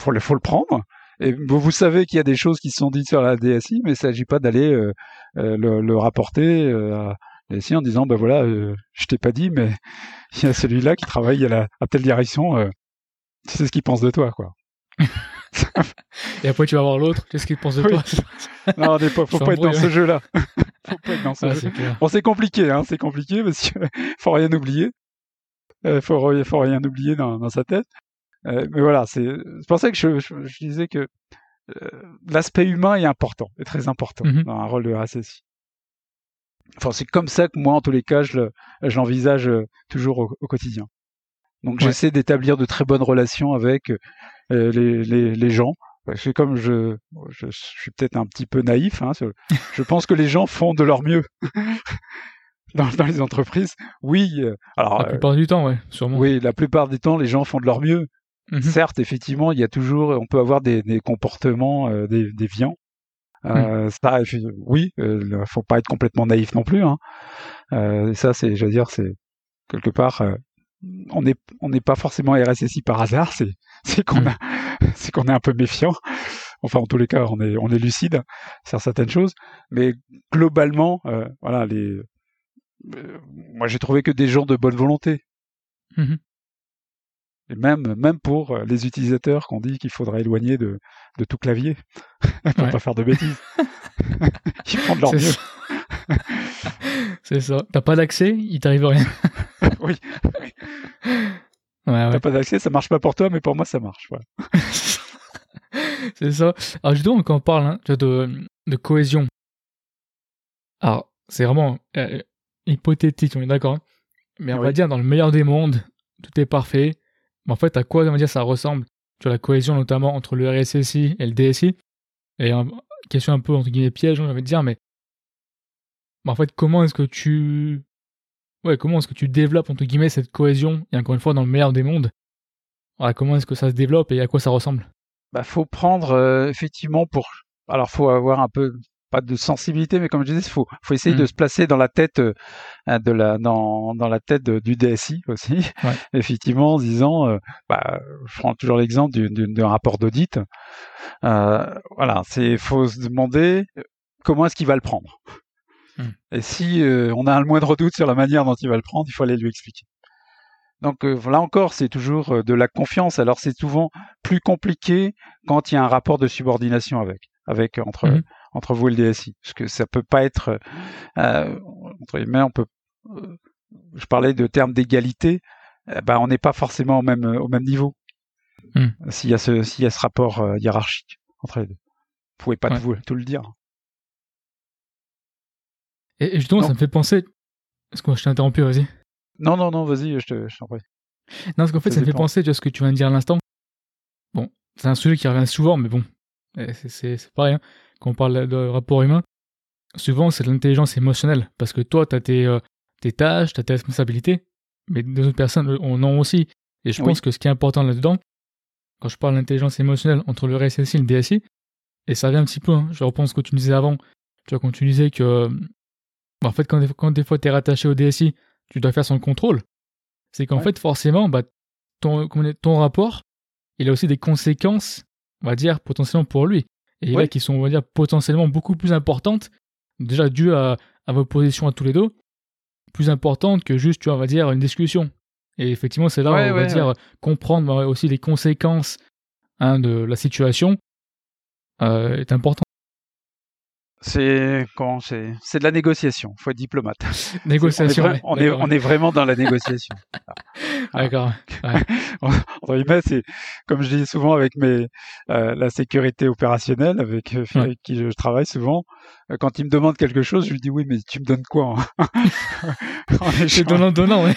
Faut le, faut le prendre. Et vous, vous savez qu'il y a des choses qui sont dites sur la DSI, mais il ne s'agit pas d'aller euh, euh, le, le rapporter euh, à la DSI en disant, ben voilà, euh, je t'ai pas dit, mais il y a celui-là qui travaille à, la, à telle direction, tu sais ce qu'il pense de toi, quoi. Et après, tu vas voir l'autre. Qu'est-ce qu'il pense de Oui. toi? Non, on est pas, faut pas être dans ce jeu-là. dans ce jeu. c'est clair. Bon, c'est compliqué, hein, c'est compliqué parce que faut rien oublier. Euh, faut, faut rien oublier dans, dans sa tête. Euh, mais voilà, c'est pour ça que je, je, je disais que euh, l'aspect humain est important, est très important Mhm. dans un rôle de RSSI. Enfin, c'est comme ça que moi, en tous les cas, je le- je l'envisage toujours au, au quotidien. Donc, Ouais. j'essaie d'établir de très bonnes relations avec euh, les, les, les gens. Que comme je, je, suis peut-être un petit peu naïf, hein, je pense que les gens font de leur mieux dans, dans les entreprises. Oui, euh, alors La euh, plupart du temps, ouais, sûrement. oui, la plupart du temps, les gens font de leur mieux. Mhm. Certes, effectivement, il y a toujours, on peut avoir des, des comportements euh, des, déviants. Euh, Ça, effi- oui, faut pas être complètement naïf non plus. Hein. Ça, c'est, je veux dire, c'est quelque part, on n'est on n'est pas forcément RSSI par hasard. C'est c'est qu'on Mm. a, c'est qu'on est un peu méfiant. Enfin, en tous les cas, on est on est lucide sur certaines choses, mais globalement, euh, voilà, les, euh, moi j'ai trouvé que des gens de bonne volonté. Mhm. Et même, même pour euh, les utilisateurs qu'on dit qu'il faudrait éloigner de, de tout clavier pour Ouais. pas faire de bêtises. Ils font de leur mieux. C'est ça. T'as pas d'accès, il t'arrive rien. Oui. Ouais, ouais. T'as pas d'accès, ça marche pas pour toi, mais pour moi ça marche. Voilà. c'est ça. Alors justement, quand on parle hein, de, de cohésion, alors c'est vraiment euh, hypothétique, on est d'accord. Hein. mais on va dire dans le meilleur des mondes, tout est parfait. Mais en fait, à quoi on va dire ça ressemble? Tu la cohésion notamment entre le RSSI et le DSI. Et une question un peu entre guillemets piège, on envie de dire, mais en fait, comment est-ce que tu ouais, comment est-ce que tu développes entre guillemets cette cohésion et encore une fois dans le meilleur des mondes? Comment est-ce que ça se développe et à quoi ça ressemble? Bah faut prendre euh, effectivement pour alors faut avoir un peu pas de sensibilité mais comme je disais il faut faut essayer de mmh. se placer dans la tête euh, de la dans, dans la tête du DSI aussi effectivement en disant euh, bah je prends toujours l'exemple d'un rapport d'audit voilà c'est faut se demander comment est-ce qu'il va le prendre? Mmh. et si on a un moindre doute sur la manière dont il va le prendre il faut aller lui expliquer donc euh, là encore, c'est toujours euh, de la confiance. Alors c'est souvent plus compliqué quand il y a un rapport de subordination avec, avec entre mmh entre vous et le DSI, parce que ça peut pas être euh, entre guillemets, on peut. Euh, je parlais de termes d'égalité. Eh ben, on n'est pas forcément au même au même niveau. Mmh. S'il y a ce s'il y a ce rapport hiérarchique entre les deux, vous pouvez pas tout, tout, le dire. Et, justement, ça me fait penser. Est-ce que je t'ai interrompu Vas-y. Non, non, non, vas-y, je t'en prie. Non, parce qu'en fait, ça, me fait penser à ce que tu viens de dire à l'instant. Bon, c'est un sujet qui revient souvent, mais bon, eh, c'est pareil. Hein. Quand on parle de rapport humain, souvent, c'est de l'intelligence émotionnelle. Parce que toi, tu as tes, euh, tes tâches, tu as tes responsabilités, mais d'autres personnes en ont aussi. Et je pense que ce qui est important là-dedans, quand je parle d'intelligence émotionnelle entre le RSSI et le DSI, et ça vient un petit peu, hein, je reprends ce que tu disais avant, tu vois, quand tu disais que, en fait, quand, quand des fois tu es rattaché au DSI, tu dois faire son contrôle. C'est qu'en fait, forcément, bah, ton, ton rapport, il a aussi des conséquences, on va dire, potentiellement pour lui. Et là, qui sont, on va dire, potentiellement beaucoup plus importantes, déjà dues à, à vos positions à tous les deux, plus importantes que juste, tu vois, on va dire, une discussion. Et effectivement, c'est là où on va dire comprendre bah, aussi les conséquences hein, de la situation euh, est important. C'est quand c'est c'est de la négociation. Faut être diplomate. Négociation. On est, on, est, vraiment dans la négociation. D'accord. Ouais. c'est comme je dis souvent avec mes euh, la sécurité opérationnelle avec, euh, avec qui je travaille souvent. Euh, quand il me demande quelque chose, je lui dis oui, mais tu me donnes quoi hein? C'est donnant donnant. Ouais.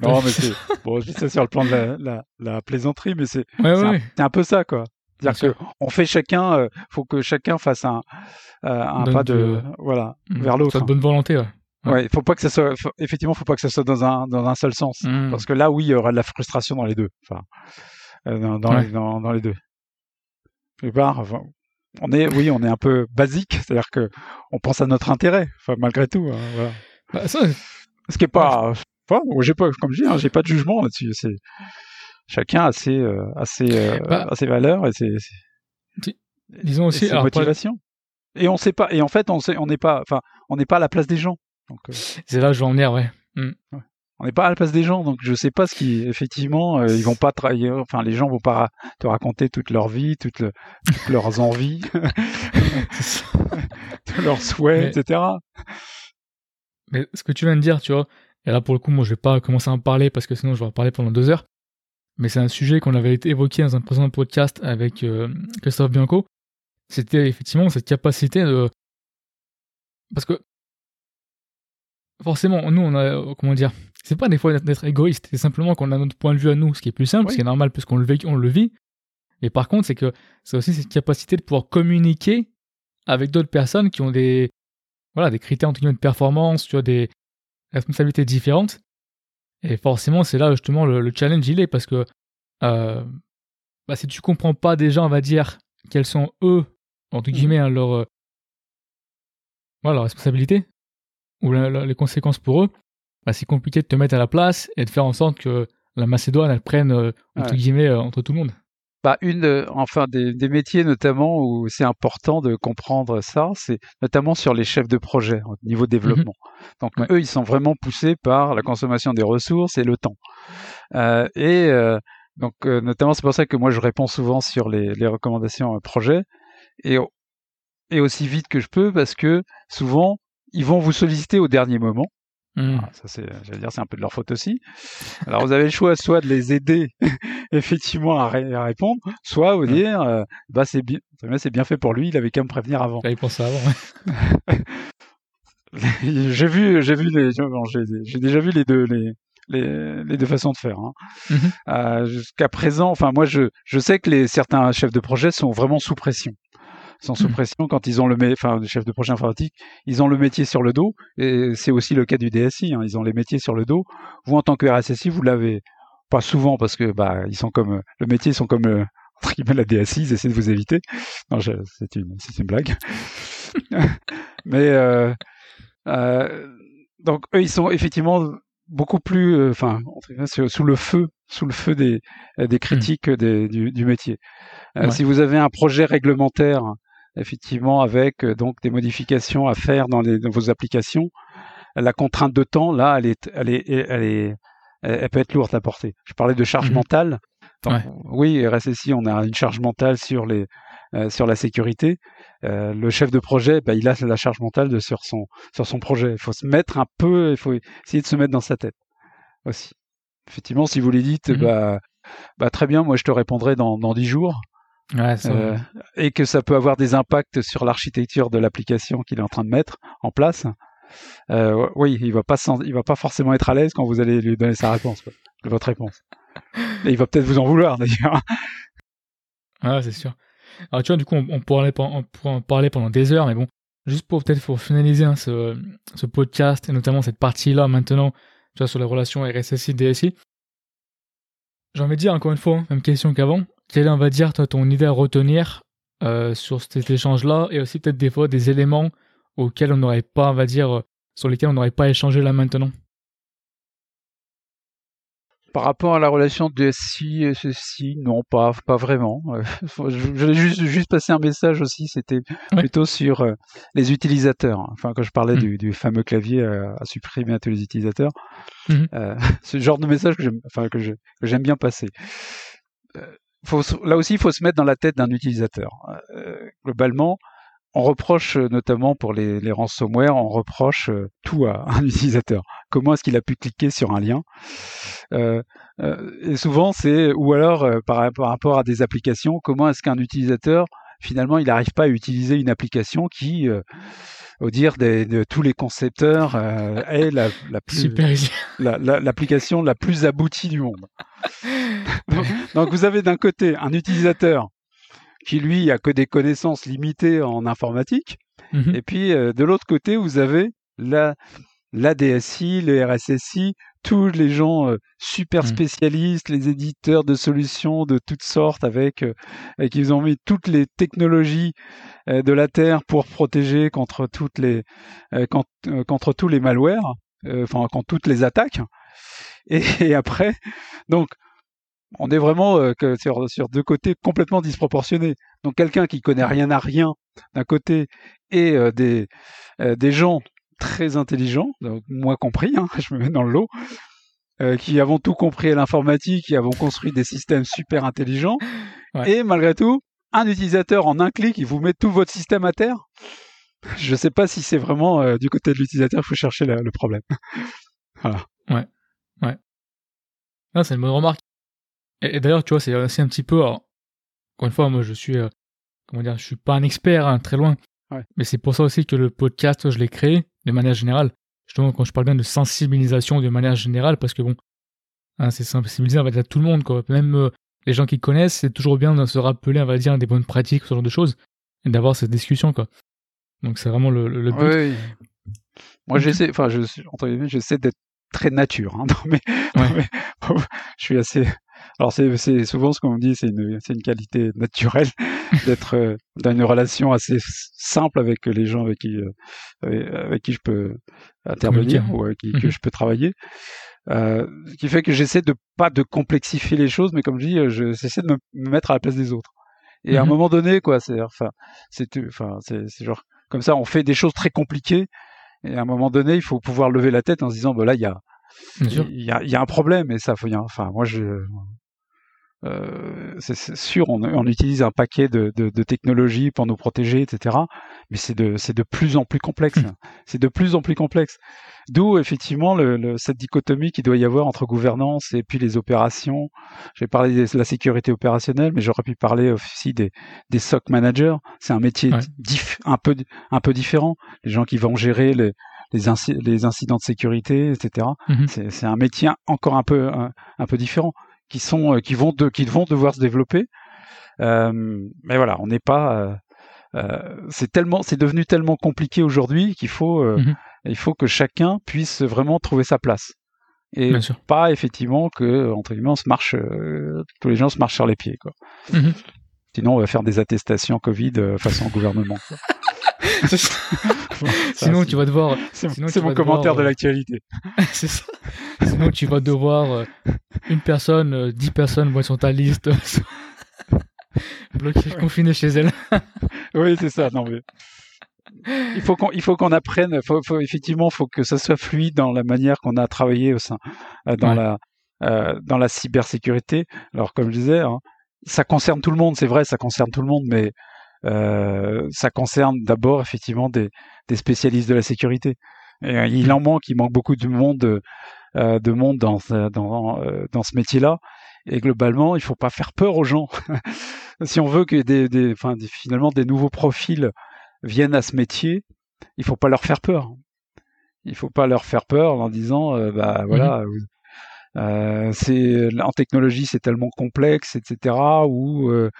non, mais c'est bon. Je dis ça sur le plan de la, la, la plaisanterie, mais c'est c'est un, peu ça quoi. C'est-à-dire qu'on fait chacun, euh, faut que chacun fasse un, euh, un pas de, voilà, mmh. vers l'autre. de bonne volonté, ouais. Ouais, faut pas que ça soit, effectivement, faut pas que ça soit dans un, dans un seul sens. Mmh. Parce que là, oui, il y aura de la frustration dans les deux. Enfin, euh, dans, dans, les, dans, les deux. on est, oui, on est un peu basique, c'est-à-dire que on pense à notre intérêt, enfin, malgré tout. Hein, voilà. Bah, ça, Ce qui est pas, enfin, j'ai pas, comme je dis, hein, j'ai pas de jugement là-dessus. C'est, chacun a ses, euh, a ses, euh, bah, a ses valeurs et ses, disons aussi ses motivations. Et on sait pas. Et en fait, on sait, on n'est pas, enfin, on n'est pas à la place des gens. Euh, c'est là que je veux en venir, ouais. Mm. On n'est pas à la place des gens, donc je sais pas ce qui, effectivement, ils vont pas travailler. Enfin, les gens vont pas te raconter toute leur vie, toutes, toutes leurs envies, tous leurs souhaits, etc. Mais ce que tu viens de dire, tu vois, et là pour le coup, moi je vais pas commencer à en parler parce que sinon je vais en parler pendant deux heures mais c'est un sujet qu'on avait évoqué dans un précédent podcast avec euh, Christophe Bianco. C'était effectivement cette capacité de. Parce que. Forcément, nous, on a. Comment dire C'est pas des fois d'être égoïste, c'est simplement qu'on a notre point de vue à nous, ce qui est plus simple, ce qui est normal puisqu'on le, on le vit. Mais par contre, c'est que c'est aussi cette capacité de pouvoir communiquer avec d'autres personnes qui ont des. Voilà, des critères entre guillemets de performance, tu vois, des responsabilités différentes et forcément, c'est là justement le, challenge il est parce que euh, bah, si tu comprends pas déjà, on va dire, quelles sont eux, entre mmh. guillemets, hein, leurs euh, voilà, responsabilités ou les conséquences pour eux, bah, c'est compliqué de te mettre à la place et de faire en sorte que la Macédoine, elle prenne, euh, entre guillemets, entre tout le monde bah, une, enfin des, des, métiers notamment où c'est important de comprendre ça, c'est notamment sur les chefs de projet au niveau mmh développement. Donc eux, ils sont vraiment poussés par la consommation des ressources et le temps. Euh, et euh, donc euh, notamment c'est pour ça que moi je réponds souvent sur les, les recommandations projet et et aussi vite que je peux parce que souvent ils vont vous solliciter au dernier moment Mmh. Ça c'est, j'allais dire, c'est un peu de leur faute aussi. Alors vous avez le choix soit de les aider effectivement à, ré- à répondre, soit vous Ouais. dire, euh, bah c'est bien, c'est bien fait pour lui, il avait qu'à me prévenir avant. J'avais pensé avant. ouais. j'ai vu, j'ai vu les, j'ai, déjà vu les deux, les, les, les deux façons de faire. hein. Mhm. Euh, jusqu'à présent, enfin moi je, je sais que les certains chefs de projet sont vraiment sous pression. Sont sous Mhm. pression quand ils ont le, enfin les chefs de projet informatique, ils ont le métier sur le dos et c'est aussi le cas du DSI. hein, ils ont les métiers sur le dos. Vous en tant que RSSI, vous l'avez pas souvent parce que bah ils sont comme euh, le métier, ils sont comme euh, entre guillemets la DSI, ils essaient de vous éviter. Non, c'est une c'est une blague. Mais euh, euh, donc eux, ils sont effectivement beaucoup plus, euh, enfin, guillemets, sous le feu, sous le feu des, euh, des critiques des- du, du métier. Euh, Ouais. Si vous avez un projet réglementaire, effectivement, avec euh, donc des modifications à faire dans, les, dans vos applications, la contrainte de temps, là, elle est, elle est, elle est, elle, peut être lourde à porter. Je parlais de charge Mhm. mentale. Donc, Ouais. Oui, RSSI, on a une charge mentale sur les, euh, sur la sécurité. Euh, le chef de projet, bah, il a la charge mentale de, sur son, sur son projet. Il faut se mettre un peu, il faut essayer de se mettre dans sa tête aussi. Effectivement, si vous lui dites, Mhm. bah, bah, très bien, moi je te répondrai dans, dans 10 jours, Ouais, euh, et que ça peut avoir des impacts sur l'architecture de l'application qu'il est en train de mettre en place. Euh, oui, il va pas, il va pas forcément être à l'aise quand vous allez lui donner sa réponse, quoi, votre réponse. Et il va peut-être vous en vouloir d'ailleurs. Ouais, c'est sûr. Alors, tu vois, du coup, on, on pourrait, on pourrait en parler pendant des heures, mais bon, juste pour peut-être pour finaliser hein, ce, ce podcast, et notamment cette partie-là maintenant, tu vois, sur les relations RSSI-DSI, j'ai envie de dire, encore une fois, hein, même question qu'avant, quelle est, on va dire, ton idée à retenir euh, sur cet échange-là, et aussi peut-être des fois des éléments auxquels on n'aurait pas, on va dire, euh, sur lesquels on n'aurait pas échangé là maintenant? Par rapport à la relation DSI et ceci, non, pas, pas vraiment. Euh, je je voulais juste, juste passer un message aussi, c'était Ouais. plutôt sur euh, les utilisateurs. Enfin, quand je parlais Mhm. du, du fameux clavier euh, à supprimer à tous les utilisateurs, Mhm. euh, c'est le genre de message que j'aime, enfin, que je- que j'aime bien passer. Là aussi, il faut se mettre dans la tête d'un utilisateur. Euh, globalement, on reproche euh, notamment pour les, les ransomware, on reproche euh, tout à un utilisateur. Comment est-ce qu'il a pu cliquer sur un lien? Et souvent, c'est ou alors par, par rapport à des applications, comment est-ce qu'un utilisateur finalement il n'arrive pas à utiliser une application qui, au dire des- de tous les concepteurs, euh, est la, la plus Super easy. la- la- l'application la, plus aboutie du monde. donc, donc vous avez d'un côté un utilisateur qui lui a que des connaissances limitées en informatique, Mhm. et puis euh, de l'autre côté vous avez la, la DSI, le RSSI, tous les gens euh, super Mhm. spécialistes, les éditeurs de solutions de toutes sortes avec, euh, avec ils ont mis toutes les technologies euh, de la terre pour protéger contre toutes les euh, contre, euh, contre tous les malwares, euh, enfin contre toutes les attaques. Et, et après, donc on est vraiment euh, que sur, sur deux côtés complètement disproportionnés. Donc quelqu'un qui connaît rien à rien d'un côté et euh, des euh, des gens très intelligents, donc moi compris, hein, je me mets dans le lot, euh, qui avons tout compris à l'informatique, qui avons construit des systèmes super intelligents, Ouais. et malgré tout, un utilisateur en un clic, il vous met tout votre système à terre. Je ne sais pas si c'est vraiment euh, du côté de l'utilisateur, il faut chercher la- le problème. Ah, c'est une bonne remarque. Et, et d'ailleurs, tu vois, c'est un petit peu. alors, encore une fois, moi, je suis. euh, comment dire Je suis pas un expert, hein, très loin. Ouais. Mais c'est pour ça aussi que le podcast, je l'ai créé de manière générale. Justement, quand je parle bien de sensibilisation de manière générale, parce que bon, hein, c'est sensibiliser, on va dire, tout le monde, quoi. Même euh, les gens qui connaissent, c'est toujours bien de se rappeler, on va dire, des bonnes pratiques, ce genre de choses, et d'avoir cette discussion, quoi. Donc, c'est vraiment le, le, le but. Oui. Moi, j'essaie, enfin, je, suis- entre guillemets, j'essaie d'être très nature. Hein, dans Ouais. mes- je suis assez. Alors, c'est, souvent ce qu'on me dit, c'est une, une qualité naturelle d'être euh, dans une relation assez simple avec les gens avec qui, euh, avec, qui je peux intervenir Communiquer. ou avec qui que Mhm. je peux travailler. Euh, ce qui fait que j'essaie de pas de complexifier les choses, mais comme je dis, euh, je- j'essaie de me, me mettre à la place des autres. Et à un Mhm. moment donné, quoi, c'est, enfin, c'est, enfin, c'est, genre comme ça, on fait des choses très compliquées. Et à un moment donné, il faut pouvoir lever la tête en se disant, bah là, il y a. il y a, il y a un problème. Et ça, faut, y a- enfin, moi, je, euh, c'est sûr, on, on, utilise un paquet de, de, de, technologies pour nous protéger, etc. Mais c'est de, c'est de plus en plus complexe. Mmh. c'est de plus en plus complexe. D'où effectivement le, le, cette dichotomie qu'il doit y avoir entre gouvernance et puis les opérations. J'ai parlé de la sécurité opérationnelle, mais j'aurais pu parler aussi des, des SOC managers. C'est un métier diff, un peu un peu différent. Les gens qui vont gérer les les, les incidents de sécurité, etc. Mmh c'est un métier encore un peu un, un peu différent qui sont euh, qui vont de, qui vont devoir se développer. Euh, mais voilà, on n'est pas euh, c'est tellement c'est devenu tellement compliqué aujourd'hui qu'il faut mmh il faut que chacun puisse vraiment trouver sa place et pas effectivement que entre guillemets on se marche tous les gens se marchent sur les pieds quoi. Mmh Sinon on va faire des attestations Covid façon gouvernement. sinon, tu vas devoir. C'est mon commentaire de l'actualité. c'est ça. Sinon, tu vas devoir euh, une personne, euh, dix personnes vont sur ta liste, bloquées, confinées chez elle. oui, c'est ça. Non mais il faut qu'on il faut qu'on apprenne. Faut, faut, effectivement, faut que ça soit fluide dans la manière qu'on a travaillé au sein euh, dans la dans la cybersécurité. Alors, comme je disais. Hein, ça concerne tout le monde, c'est vrai, ça concerne tout le monde, mais euh, ça concerne d'abord effectivement des, des, spécialistes de la sécurité. Et, euh, il en manque, il manque beaucoup de monde, euh, de monde dans, dans, euh, dans ce métier-là. Et globalement, il faut pas faire peur aux gens. si on veut que des, des, enfin, finalement des nouveaux profils viennent à ce métier, il faut pas leur faire peur. Il faut pas leur faire peur en disant, bah voilà, mmh euh, c'est en technologie c'est tellement complexe, etc. Ou euh,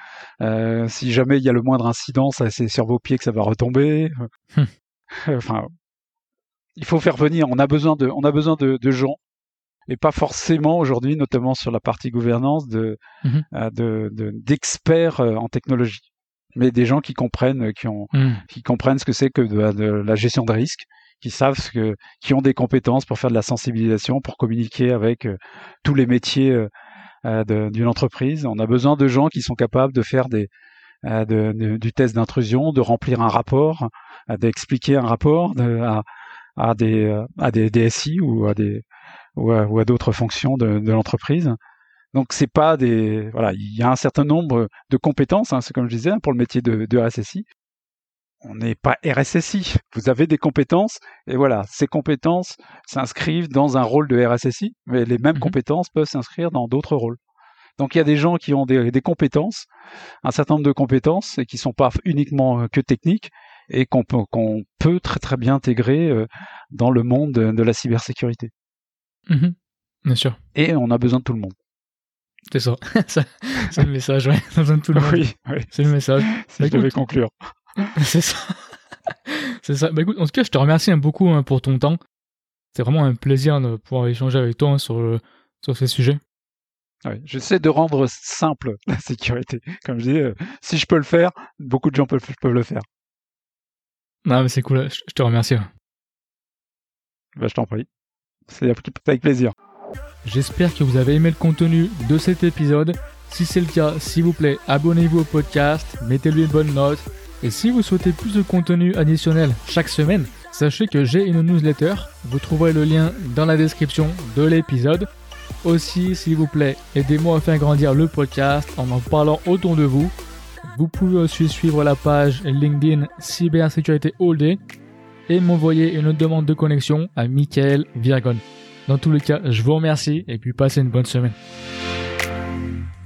euh, si jamais il y a le moindre incident, c'est sur vos pieds que ça va retomber. Hum. enfin, il faut faire venir. On a besoin de, on a besoin de, de gens et pas forcément aujourd'hui, notamment sur la partie gouvernance, de, mmh de, d'experts en technologie, mais des gens qui comprennent, qui ont, mmh. qui comprennent ce que c'est que de, la gestion de risque, qui savent ce que, qui ont des compétences pour faire de la sensibilisation, pour communiquer avec euh, tous les métiers euh, euh, d'une entreprise. On a besoin de gens qui sont capables de faire des, de, du test d'intrusion, de remplir un rapport, d'expliquer un rapport à, des, à des DSI ou à des ou à, d'autres fonctions de, l'entreprise. Donc c'est pas des voilà, il y a un certain nombre de compétences, hein, c'est comme je disais hein, pour le métier de, de on n'est pas RSSI. Vous avez des compétences et voilà, ces compétences s'inscrivent dans un rôle de RSSI, mais les mêmes mmh compétences peuvent s'inscrire dans d'autres rôles. Donc il y a des gens qui ont des, compétences, un certain nombre de compétences et qui sont pas uniquement euh, que techniques et qu'on peut, très très bien intégrer euh, dans le monde de, la cybersécurité. Mmh bien sûr. Et on a besoin de tout le monde. C'est ça. c'est le message, ouais. On a besoin de tout le monde. Oui, oui. C'est le message. Si je devais conclure. c'est ça. c'est ça. Bah écoute, en tout cas, je te remercie hein, beaucoup hein, pour ton temps. C'est vraiment un plaisir de pouvoir échanger avec toi hein, sur, sur ces sujets. Oui, j'essaie de rendre simple la sécurité. Avec je dis, euh, si je peux le faire, beaucoup de gens peuvent, peuvent le faire. Non, mais c'est cool, je, te remercie. Bah, je t'en prie. C'est avec plaisir. J'espère que vous avez aimé le contenu de cet épisode. Si c'est le cas, s'il vous plaît, abonnez-vous au podcast, mettez-lui une bonne note et si vous souhaitez plus de contenu additionnel chaque semaine, sachez que j'ai une newsletter. Vous trouverez le lien dans la description de l'épisode. Aussi, s'il vous plaît, aidez-moi à faire grandir le podcast en en parlant autour de vous. Vous pouvez aussi suivre la page LinkedIn Cybersécurité All Day et m'envoyer une demande de connexion à Michael Virgon. Dans tous les cas, je vous remercie et puis passez une bonne semaine.